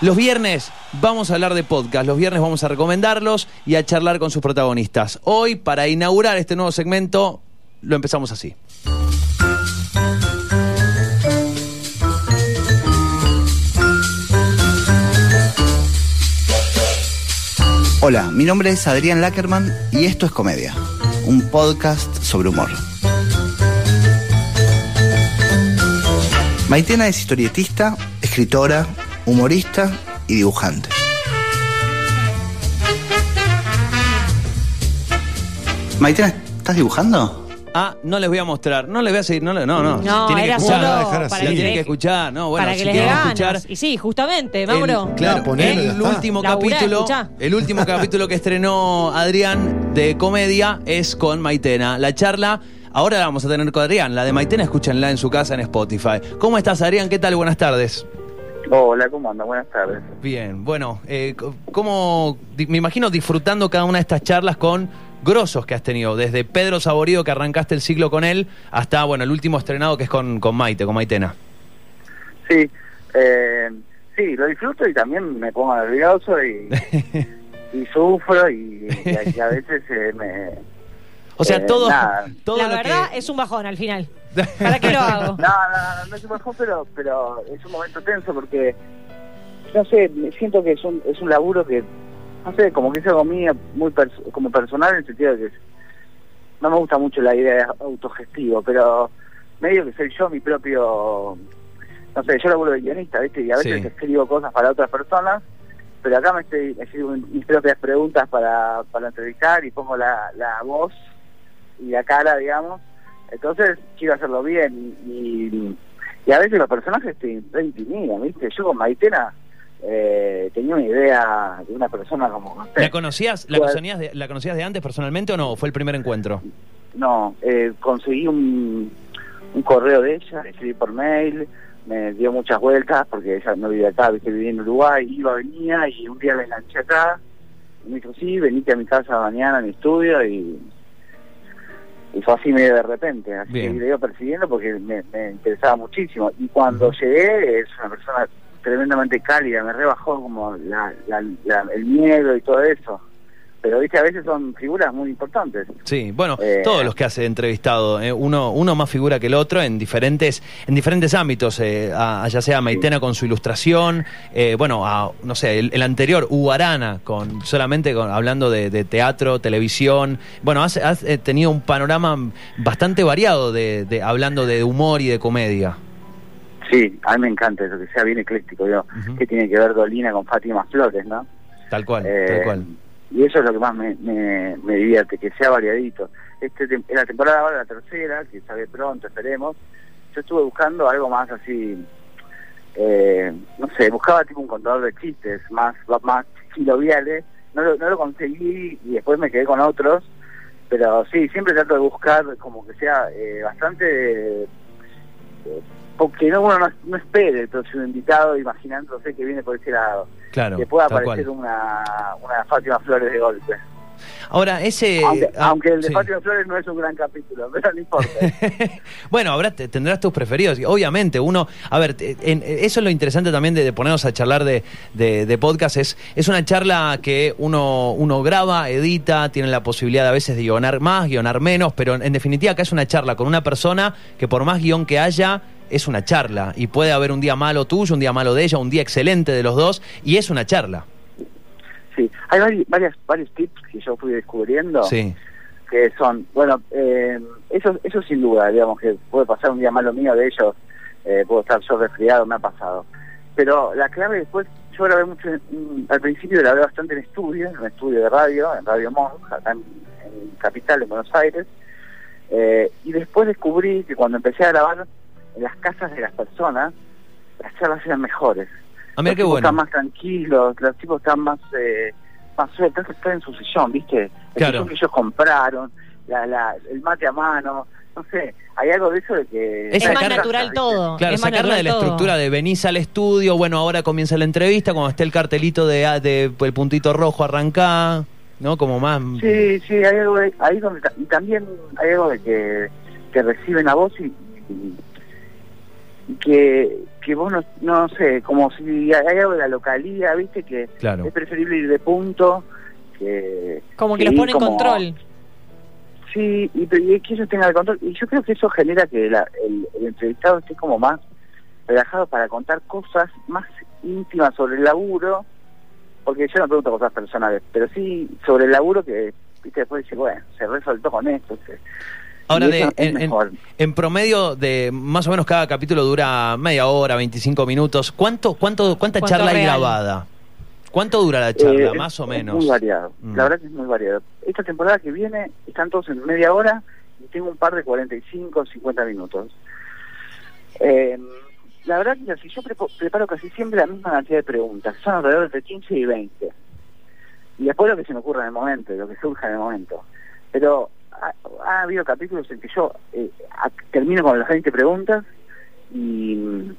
Los viernes vamos a hablar de podcast, los viernes vamos a recomendarlos y a charlar con sus protagonistas. Hoy, para inaugurar este nuevo segmento, lo empezamos así. Hola, mi nombre es Adrián Lackerman y esto es Comedia, un podcast sobre humor. Maitena es historietista, escritora, humorista y dibujante. Maitena, ¿estás dibujando? Ah, no les voy a mostrar, no les voy a seguir, no, no, no. No, Tienen que era escuchar. solo dejar así. Que, tienen les- que escuchar, no, bueno, para que si les quieren ganas. escuchar. Y sí, justamente, El, Mauro. claro, ponelo, ya el último capítulo, escuchá. el último capítulo que estrenó Adrián de comedia es con Maitena. La charla ahora la vamos a tener con Adrián, la de Maitena escúchenla en su casa en Spotify. ¿Cómo estás, Adrián? ¿Qué tal? Buenas tardes. Hola, ¿cómo anda? Buenas tardes. Bien, bueno, eh, ¿cómo, me imagino disfrutando cada una de estas charlas con grosos que has tenido, desde Pedro Saborío, que arrancaste el siglo con él, hasta, bueno, el último estrenado que es con, con Maite, con Maitena. Sí, eh, sí, lo disfruto y también me pongo nervioso y, y sufro y, y a- y a veces eh, me... O sea, Eh, todo, nada. todo La lo verdad que... es un bajón al final. ¿Para qué lo hago? No, no, no, no es un bajón, pero, pero es un momento tenso porque, no sé, me siento que es un, es un laburo que, no sé, como que es algo mío, muy pers- como personal en el sentido de que no me gusta mucho la idea de autogestivo, pero medio que soy yo mi propio, no sé, yo laburo de guionista, ¿viste? Y a veces Sí. escribo cosas para otras personas, pero acá me estoy, me escribo mis propias preguntas para, para entrevistar y pongo la, la voz y la cara, digamos. Entonces quiero hacerlo bien y, a veces los personajes te, te intimidan, ¿viste? Yo con Maitena eh, tenía una idea de una persona como usted. ¿La conocías, la, conocías de, ¿La conocías de antes personalmente o no? ¿Fue el primer encuentro? No, eh, conseguí un, un correo de ella, escribí por mail, me dio muchas vueltas porque ella no vivía acá, viste, vivía en Uruguay, iba, venía y un día la enganché acá. Y me dijo, sí, venite a mi casa mañana a mi estudio y, y fue así medio de repente. Así Bien. que le iba persiguiendo porque me, me interesaba muchísimo. Y cuando llegué, es una persona tremendamente cálida, me rebajó como la, la- la- el miedo y todo eso. Pero, viste, a veces son figuras muy importantes. Sí, bueno, Eh, todos los que has entrevistado, eh, uno, uno más figura que el otro en diferentes, en diferentes ámbitos, eh, a- ya sea Maitena con su ilustración, eh, bueno, a, no sé, el, el anterior, Hugo Arana, con, solamente con, hablando de, de teatro, televisión, bueno, has, has, tenido un panorama bastante variado de, de- hablando de humor y de comedia. Sí, a mí me encanta eso, que sea bien ecléctico. Yo, que tiene que ver Dolina con Fátima Flores, no? Tal cual, tal cual. Y eso es lo que más me, me, divierte, que sea variadito. Este en la temporada ahora, la tercera, que sale pronto, esperemos, yo estuve buscando algo más así, eh, no sé, buscaba tipo un contador de chistes, más más filoviales, no lo, no lo conseguí y después me quedé con otros, pero sí, siempre trato de buscar como que sea eh, bastante... eh, porque no, uno no, no espere el próximo invitado imaginándose que viene por ese lado Claro, que pueda aparecer una, una Fátima Flores de golpe. Ahora, ese... aunque, ah, aunque el de sí. Fátima Flores no es un gran capítulo, pero no importa. bueno, habrá, te- tendrás tus preferidos. Obviamente, uno. A ver, en- eso es lo interesante también de, de ponernos a charlar de, de- de podcast. Es, es una charla que uno, uno graba, edita, tiene la posibilidad a veces de guionar más, guionar menos, pero en, en definitiva, acá es una charla con una persona que, por más guion que haya, es una charla. Y puede haber un día malo tuyo, un día malo de ella, un día excelente de los dos, y es una charla. Sí, hay vari- varias, varios tips que yo fui descubriendo Sí. que son, bueno, eh, eso, eso sin duda, digamos, que puede pasar un día malo mío de ellos, eh, puedo estar yo resfriado, me ha pasado. Pero la clave después, yo grabé mucho, en- en- al principio grabé bastante en estudio, en un estudio de radio, en Radio Monk, acá en, en Capital, en Buenos Aires, eh, y después descubrí que cuando empecé a grabar en las casas de las personas, las charlas eran mejores. Ah, mira los qué tipos bueno. están más tranquilos, los tipos están más eh, más sueltos, están en su sillón, ¿viste? El Claro. sillón que ellos compraron, la, la, el mate a mano, no sé, hay algo de eso de que... Es más natural todo. Claro, es más sacarla de la todo. estructura de venís al estudio, bueno, ahora comienza la entrevista, cuando esté el cartelito de, ah, de el puntito rojo, arrancá, ¿no? Como más... Sí, sí, hay algo de, ahí donde y también hay algo de que, que reciben a vos y que, que vos no, no sé, como si hay algo de la localía, viste, que Claro. es preferible ir de punto que... Como que que los pone en control. Sí, y, y que ellos tengan el control. Y yo creo que eso genera que la- el, el entrevistado esté como más relajado para contar cosas más íntimas sobre el laburo, porque yo no pregunto cosas personales, pero sí sobre el laburo que viste después dice, bueno, se resoltó con esto. se- Ahora, de, es en, en- promedio de más o menos cada capítulo dura media hora, 25 minutos. ¿Cuánto, cuánto, ¿Cuánta ¿Cuánto charla hay grabada? ¿Cuánto dura la charla, Eh, más o es menos? Muy variado. Mm. La verdad que es muy variado. Esta temporada que viene están todos en media hora y tengo un par de 45, 50 minutos. Eh, la verdad que si yo prepo- preparo casi siempre la misma cantidad de preguntas, son alrededor de 15 y 20. Y después lo que se me ocurra en el momento, lo que surja en el momento. Pero ha, ha habido capítulos en que yo eh, a- termino con las 20 preguntas y mm,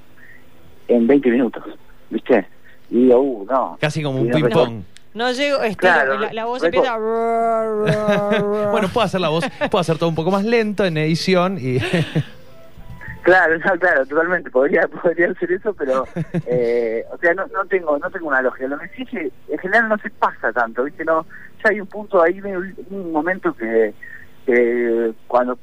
en 20 minutos, ¿viste? Y digo, uh, no. Casi como un ping-pong. No llego, estilo, Claro, la, la voz empieza. bueno, puedo hacer la voz, puedo hacer todo un poco más lento en edición y... Claro, no, claro, totalmente, podría podría ser eso, pero eh, o sea, no, no tengo no tengo una lógica. Lo que sí es que en general no se pasa tanto, ¿viste? No, ya hay un punto ahí, un momento que, que cuando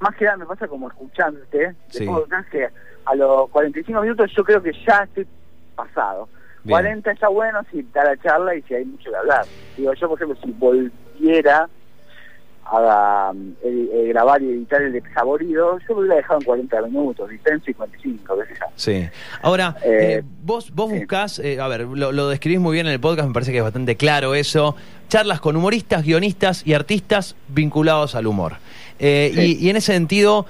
más que nada me pasa como escuchante Sí. que a los 45 minutos yo creo que ya estoy pasado. Bien. 40 está bueno si da la charla y si hay mucho que hablar. Digo, yo por ejemplo, si volviera a um, eh, eh, grabar y editar el desaborido, yo lo hubiera dejado en 40 minutos, y en 55, qué sé yo. Sí. Ahora, Eh, eh, vos, vos buscás, eh, a ver, lo, lo describís muy bien en el podcast, me parece que es bastante claro eso. Charlas con humoristas, guionistas y artistas vinculados al humor. Sí. y, y en ese sentido,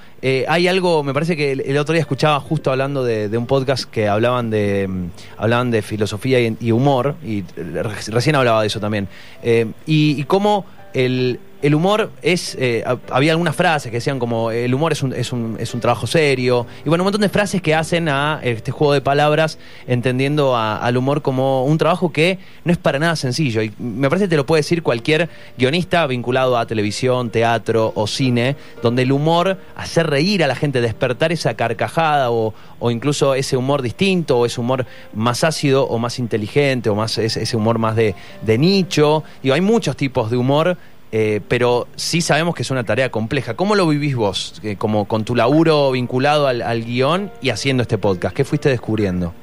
hay algo, me parece que el, el otro día escuchaba justo hablando de, de un podcast que hablaban de mm, hablaban de filosofía y, y humor, y re- recién hablaba de eso también. Y, y cómo el, el humor es. eh, hab- había algunas frases que decían como el humor es un, es, un, es un trabajo serio. Y bueno, un montón de frases que hacen a este juego de palabras, entendiendo a- al humor como un trabajo que no es para nada sencillo. Y me parece que te lo puede decir cualquier guionista vinculado a televisión, teatro o cine, donde el humor, hacer reír a la gente, despertar esa carcajada o, o incluso ese humor distinto, o ese humor más ácido o más inteligente, o más ese, ese humor más de, de nicho. Digo, hay muchos tipos de humor. Eh, pero sí sabemos que es una tarea compleja. ¿Cómo lo vivís vos, eh, como con tu laburo vinculado al, al guion y haciendo este podcast? ¿Qué fuiste descubriendo?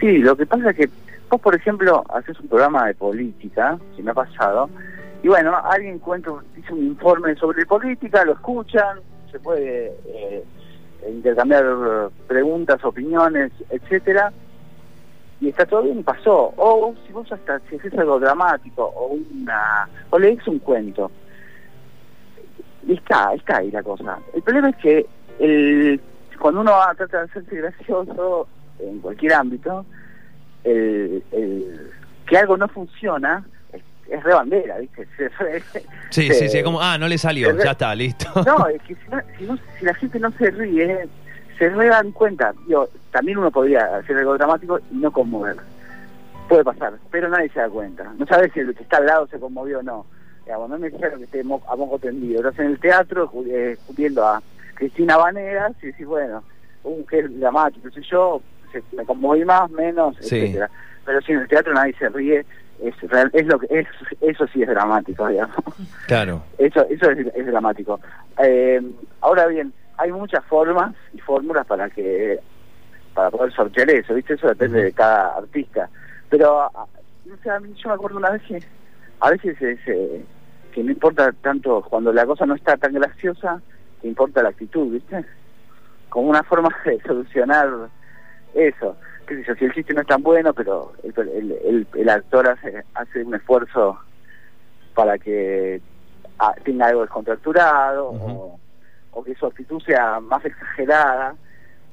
Sí, lo que pasa es que vos, por ejemplo, haces un programa de política, si me ha pasado, y bueno, alguien cuenta, dice un informe sobre política, lo escuchan, se puede eh, intercambiar preguntas, opiniones, etcétera, y está todo bien, pasó. O si vos hasta si haces algo dramático o una o lees un cuento, y está, está ahí la cosa. El problema es que el, cuando uno va a tratar de hacerse gracioso en cualquier ámbito, el, el- que algo no funciona es, es re bandera, ¿viste? Sí, sí, sí, como, ah, no le salió, ya está, listo. no, es que si, no- si, no- si la gente no se ríe, se re dan cuenta. Digo, también uno podría hacer algo dramático y no conmover. Puede pasar, pero nadie se da cuenta. No sabes si el que está al lado se conmovió o no. Digamos, no es necesario que esté mo- a moco tendido. Estás en el teatro eh, viendo a Cristina Vanegas y decís, bueno, un que es dramático, sé yo, se- me conmoví más, menos, Sí. etcétera Pero si en el teatro nadie se ríe, es, real- es lo que es, eso sí es dramático, digamos. Claro. Eso, eso es, es dramático. Eh, ahora bien, hay muchas formas y fórmulas para que para poder sortear eso, ¿viste? Eso depende de cada artista. Pero, a- no sé, a mí yo me acuerdo una vez que a veces es, eh, que no importa tanto, cuando la cosa no está tan graciosa, que importa la actitud, ¿viste? Como una forma de solucionar eso. Qué sé yo, si el chiste no es tan bueno, pero el, el, el- el actor hace, hace un esfuerzo para que ah, tenga algo descontracturado o, o que su actitud sea más exagerada,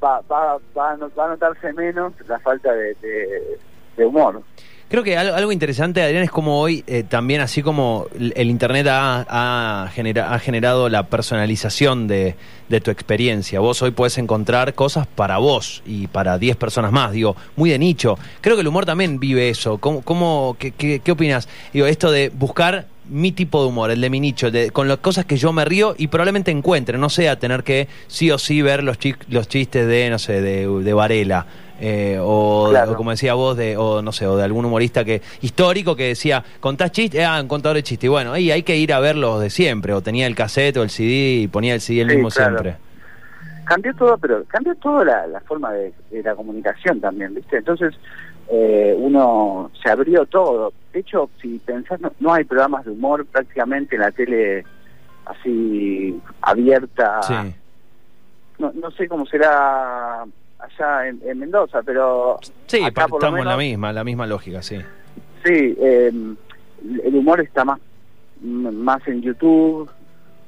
va, va, va, a, notarse menos la falta de, humor. Creo que algo, algo interesante, Adrián, es como hoy eh, también, así como el Internet ha, ha, ha generado la personalización de, tu experiencia. Vos hoy podés encontrar cosas para vos y para 10 personas más, digo, muy de nicho. Creo que el humor también vive eso. ¿Cómo, qué, qué opinas? Digo, esto de buscar mi tipo de humor, el de mi nicho, de, con las cosas que yo me río y probablemente encuentre, no sea tener que sí o sí ver los, chi- los chistes de, no sé, de, de Varela. eh, o, Claro. o como decía vos, de, o no sé, o de algún humorista que histórico que decía, contás chistes, ah, un contador de chistes. Y bueno, ahí hay que ir a ver los de siempre, o tenía el cassette o el CD y ponía el CD el Sí, mismo claro. siempre. cambió todo, pero cambió toda la, la forma de, de la comunicación también, ¿viste? Entonces, eh, uno se abrió todo. De hecho, si pensás, no, no hay programas de humor prácticamente en la tele así abierta. Sí, No, no sé cómo será allá en, en Mendoza, pero sí acá por estamos en la misma, la misma lógica, sí. Sí, eh, el humor está más, más en YouTube,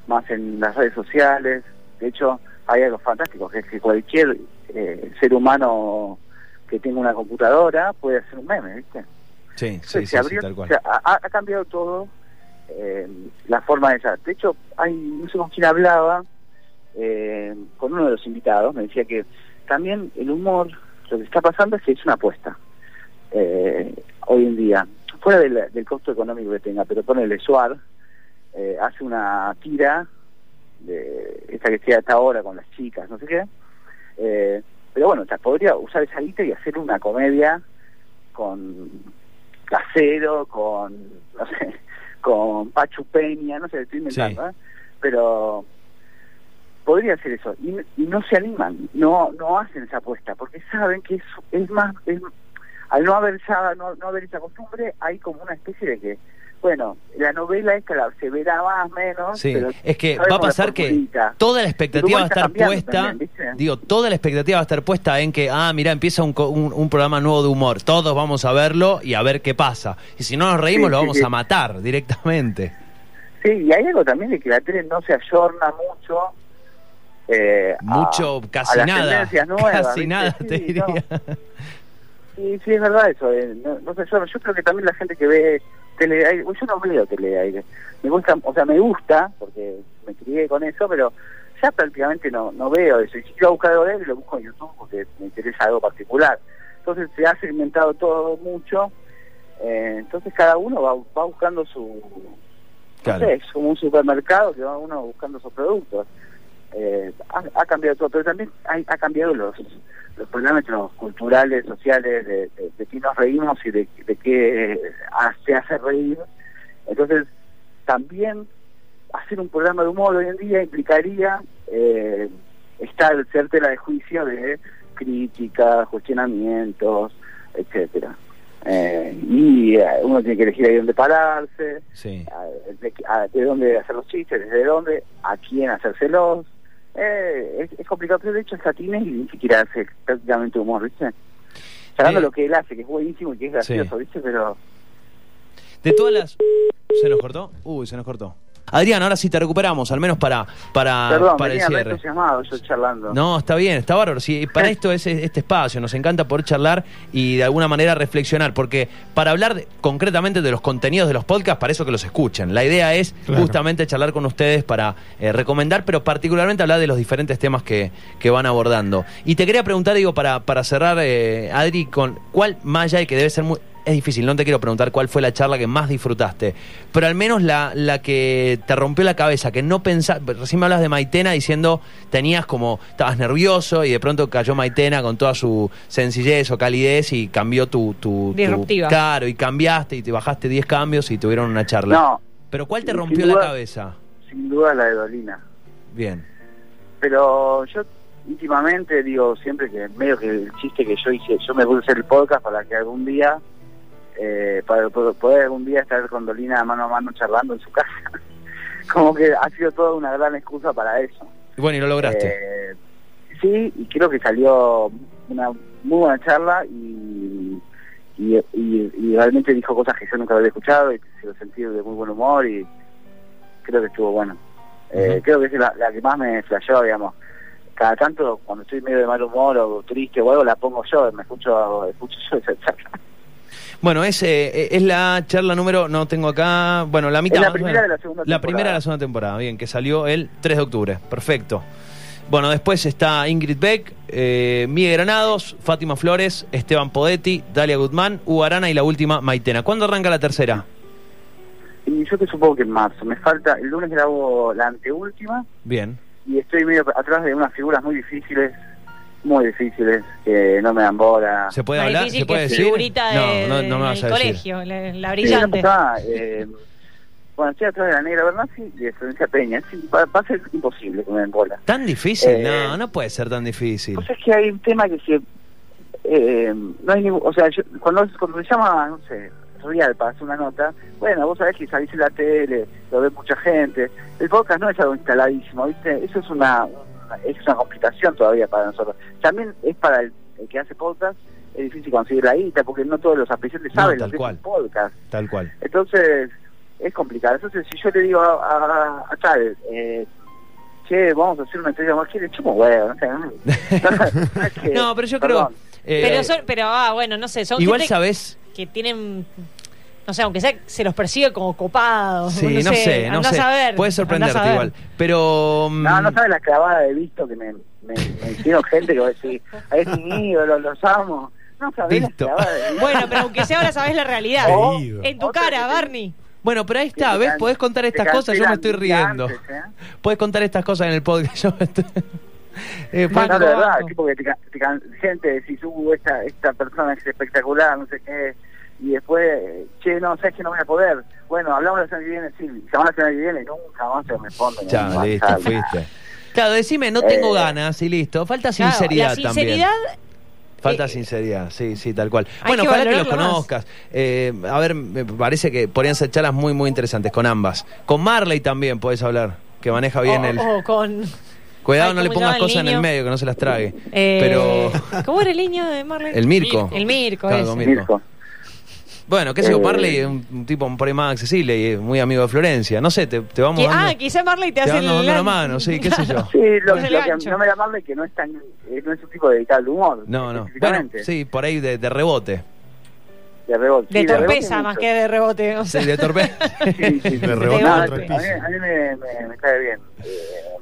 más en las redes sociales. De hecho, hay algo fantástico, que es que cualquier eh, ser humano que tenga una computadora puede hacer un meme, ¿viste? Sí, sí, Entonces, sí, se sí, abrió- tal cual. o sea, ha, ha cambiado todo eh, la forma de esa. De hecho, hay, no sé con quién hablaba, eh, con uno de los invitados, me decía que también el humor, lo que está pasando es que es una apuesta eh, hoy en día, fuera del, del costo económico que tenga, pero ponele Suar, eh, hace una tira de esta que sea hasta ahora con las chicas, no sé qué, eh, pero bueno, o sea, podría usar esa guita y hacer una comedia con Casero, con, no sé, con Pachu Peña, no sé, estoy inventando, Sí. ¿eh? pero podría hacer eso y, y no se animan, no no hacen esa apuesta porque saben que es, es más, es- al no haber ya, no, no haber esa costumbre, hay como una especie de que, bueno, la novela esta la, se verá más menos, Sí, pero es que va a pasar que toda la expectativa va a estar puesta, digo, toda la expectativa va a estar puesta en que, ah, mira, empieza un, un, un programa nuevo de humor, todos vamos a verlo y a ver qué pasa. Y si no nos reímos, Sí, lo vamos sí. a matar directamente. Sí, y hay algo también de que la tele no se ayorna mucho. eh, a- Mucho, casi a nada. nuevas, casi ¿viste? nada, Sí, te no. diría. Sí, sí, es verdad eso. eh, no, no sé, yo, yo creo que también la gente que ve tele de aire, bueno, yo no veo tele de aire. Me gusta, o sea, me gusta, porque me crié con eso, pero ya prácticamente no, no veo eso. Y si quiero buscar algo de él, lo busco en YouTube porque me interesa algo particular. Entonces se ha segmentado todo mucho. eh, entonces cada uno va, va buscando su... Claro. No sé, es como un supermercado que va uno buscando sus productos. Eh, ha, ha cambiado todo, pero también hay- ha cambiado los los parámetros culturales, sociales, de, de, de qué nos reímos y de, de qué eh, se hace reír. Entonces, también hacer un programa de humor hoy en día implicaría eh, estar ser tela de juicio de críticas, cuestionamientos, etcétera. Eh, y eh, uno tiene que elegir ahí dónde pararse, Sí. a- de, a- de dónde hacer los chistes, desde dónde, a quién hacérselos. Eh, es, es complicado, pero de hecho hasta Tinelli ni siquiera hace prácticamente humor, ¿viste? Sacando Eh, lo que él hace, que es buenísimo y que es gracioso, sí. ¿viste? Pero De todas las... ¿Se nos cortó? Uy, se nos cortó. Adrián, ahora sí te recuperamos, al menos para, para, Perdón, para el venía cierre. entusiasmado yo charlando. No, está bien, está bárbaro. Sí, para esto es este espacio, nos encanta poder charlar y de alguna manera reflexionar, porque para hablar de- concretamente de los contenidos de los podcasts, para eso que los escuchen. La idea es Claro. justamente charlar con ustedes para eh, recomendar, pero particularmente hablar de los diferentes temas que, que van abordando. Y te quería preguntar, digo, para, para cerrar, eh, Adri, con cuál más allá de que debe ser muy... Es difícil, no te quiero preguntar cuál fue la charla que más disfrutaste, pero al menos la, la que te rompió la cabeza, que no pensás, recién me hablas de Maitena diciendo, tenías como, estabas nervioso y de pronto cayó Maitena con toda su sencillez o calidez y cambió tu... tu, tu- Disruptiva. claro, y cambiaste y te bajaste 10 cambios y tuvieron una charla. No, Pero ¿cuál te rompió la cabeza? sin duda la de Dolina. Bien. Pero yo íntimamente digo siempre que medio que el chiste que yo hice, yo me puse el podcast para que algún día, eh, para po- poder algún día estar con Dolina mano a mano charlando en su casa. Como que ha sido toda una gran excusa para eso. Bueno, y lo lograste. Eh, sí, y creo que salió una muy buena charla y, y, y- y realmente dijo cosas que yo nunca había escuchado y se lo sentí de muy buen humor y creo que estuvo bueno. Eh. Creo que es la, la que más me flasheó, digamos. Cada tanto, cuando estoy medio de mal humor o triste o algo, la pongo yo, me escucho, escucho yo esa charla. Bueno, es, eh, es la charla número, no tengo acá, bueno, la mitad. Es la primera de la segunda La temporada. primera de la segunda temporada, bien, que salió el 3 de octubre, perfecto. Bueno, después está Ingrid Beck, eh, Miguel Granados, Fátima Flores, Esteban Podetti, Dalia Guzmán, Hugo Arana y la última, Maitena. ¿Cuándo arranca la tercera? Y yo te supongo que en marzo. Me falta, el lunes grabo la anteúltima Bien, y estoy medio atrás de unas figuras muy difíciles muy difíciles, que no me dan bola. ¿Se puede hablar? ¿Se puede que decir? figurita de, no, no, no me vas a decir. colegio, la, la Sí, brillante. no pasaba, eh, bueno, estoy atrás de la negra Bernasi y de Florencia Peña. Sí, va, va a ser imposible que me den bola. ¿Tan difícil? Eh, no, no puede ser tan difícil. Pues es que hay un tema que se... Eh, no hay ningún... O sea, yo- cuando, cuando se llama, no sé, Real para hacer una nota, bueno, vos sabés que salís en la tele, lo ve mucha gente. El podcast no es algo instaladísimo, ¿viste? Eso es una- es una complicación todavía para nosotros. También es para el, el que hace podcast, es difícil conseguir la guita, porque no todos los apreciantes No, saben tal lo que cual. es un podcast. Tal cual. Entonces, es complicado. Entonces, si yo le digo a, a, a tal, eh, che, vamos a hacer una entrevista más, quiere chupo huevo, no sé. No, que- pero yo perdón. creo. eh, pero, son, pero, ah, bueno, no sé, son igual sabes. que tienen, no sé, aunque sea, se los percibe como copados. Sí, no, sé, no sé. saber, Puede sorprenderte saber. igual. Pero. mm, No, no sabes la clavada de visto que me, me, me hicieron gente que va a decir, es mi ídolo, los amo. No sabés la Visto. clavada de visto. Bueno, pero aunque sea ahora sabes la realidad. O- En tu cara, Barney. Bueno, pero ahí está, ¿ves? Podés contar estas cosas, yo me estoy riendo. antes, ¿eh? Podés contar estas cosas en el podcast. Yo me estoy- Eh, No, de verdad, tipo que te, te gente decís, uh, esta, esta persona es espectacular, no sé qué, y después, che, no, sabes que no voy a poder. Bueno, hablamos la semana que viene, sí, jamás la semana que viene, nunca más se responden. Ya, no, listo, sale. fuiste. Claro, decime, no tengo Eh, ganas y listo. Falta Claro, sinceridad, la sinceridad, también. Falta eh, sinceridad, sí, sí, tal cual. hay Bueno, que ojalá que los conozcas. Eh, a ver, me parece que podrían ser charlas muy, muy interesantes con ambas. Con Marley también podés hablar, que maneja bien o- el... o con... Cuidado, Ay, no le ¿cómo pongas cosas en el medio, que no se las trague. eh, Pero... ¿Cómo era el niño de Marley? El Mirko. El Mirko, Claro, ese. Mirko. Bueno, qué sé yo, Eh, Marley es un, un tipo por ahí más accesible y es muy amigo de Florencia. No sé, te, te vamos Que- dando... ah, quizá Marley te, te hace el... dando una mano, sí, qué sé yo. Sí, lo, el que no me da mal es que no es tan, eh, no es un tipo dedicado al humor. No, no. Bueno, sí, por ahí de, de rebote. De rebote. De sí, torpeza más mucho. que de rebote. O sea. Sí, de torpe. Sí, sí. De rebote No, a el mí, a mí me, me, me cae bien, eh,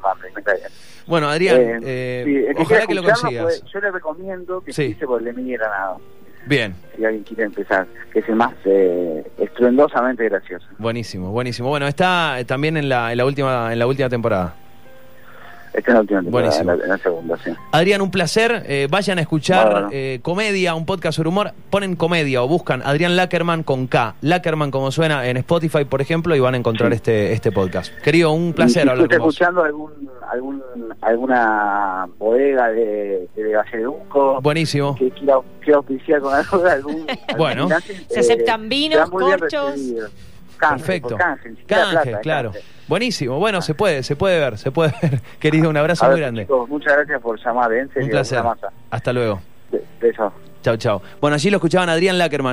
Marley, me cae bien. Bueno, Adrián, Eh, eh, sí, el ojalá que lo consigas. pues, yo le recomiendo que Sí. empiece por el Emilio Granado, Bien, si alguien quiere empezar, que es el más eh, estruendosamente gracioso. buenísimo, buenísimo. Bueno, está eh, también en la, en la última en la última temporada. Este es la última temporada, Buenísimo. en la, en la segunda, sí. Adrián, un placer. Eh, vayan a escuchar eh, Comedia, un podcast sobre humor. Ponen Comedia o buscan Adrián Lackerman con K. Lackerman como suena en Spotify, por ejemplo, y van a encontrar Sí. este, este podcast. Querido, un placer Y hablar con vos. escuchando algún, algún, alguna bodega de, de Valleduco, Buenísimo. que quiera, quiera auspiciar con algo de algún... algún Bueno. gimnasio, Se aceptan vinos, muy bien corchos. recibido. Canje, Perfecto. Canje, claro. canje. Buenísimo. Bueno, se puede, se puede ver, se puede ver. Querido, un abrazo muy grande. chicos, muchas gracias por llamar, ¿eh? en serio, Un placer. Hasta luego. Besos. Chau, chau. Bueno, allí lo escuchaban Adrián Lackerman.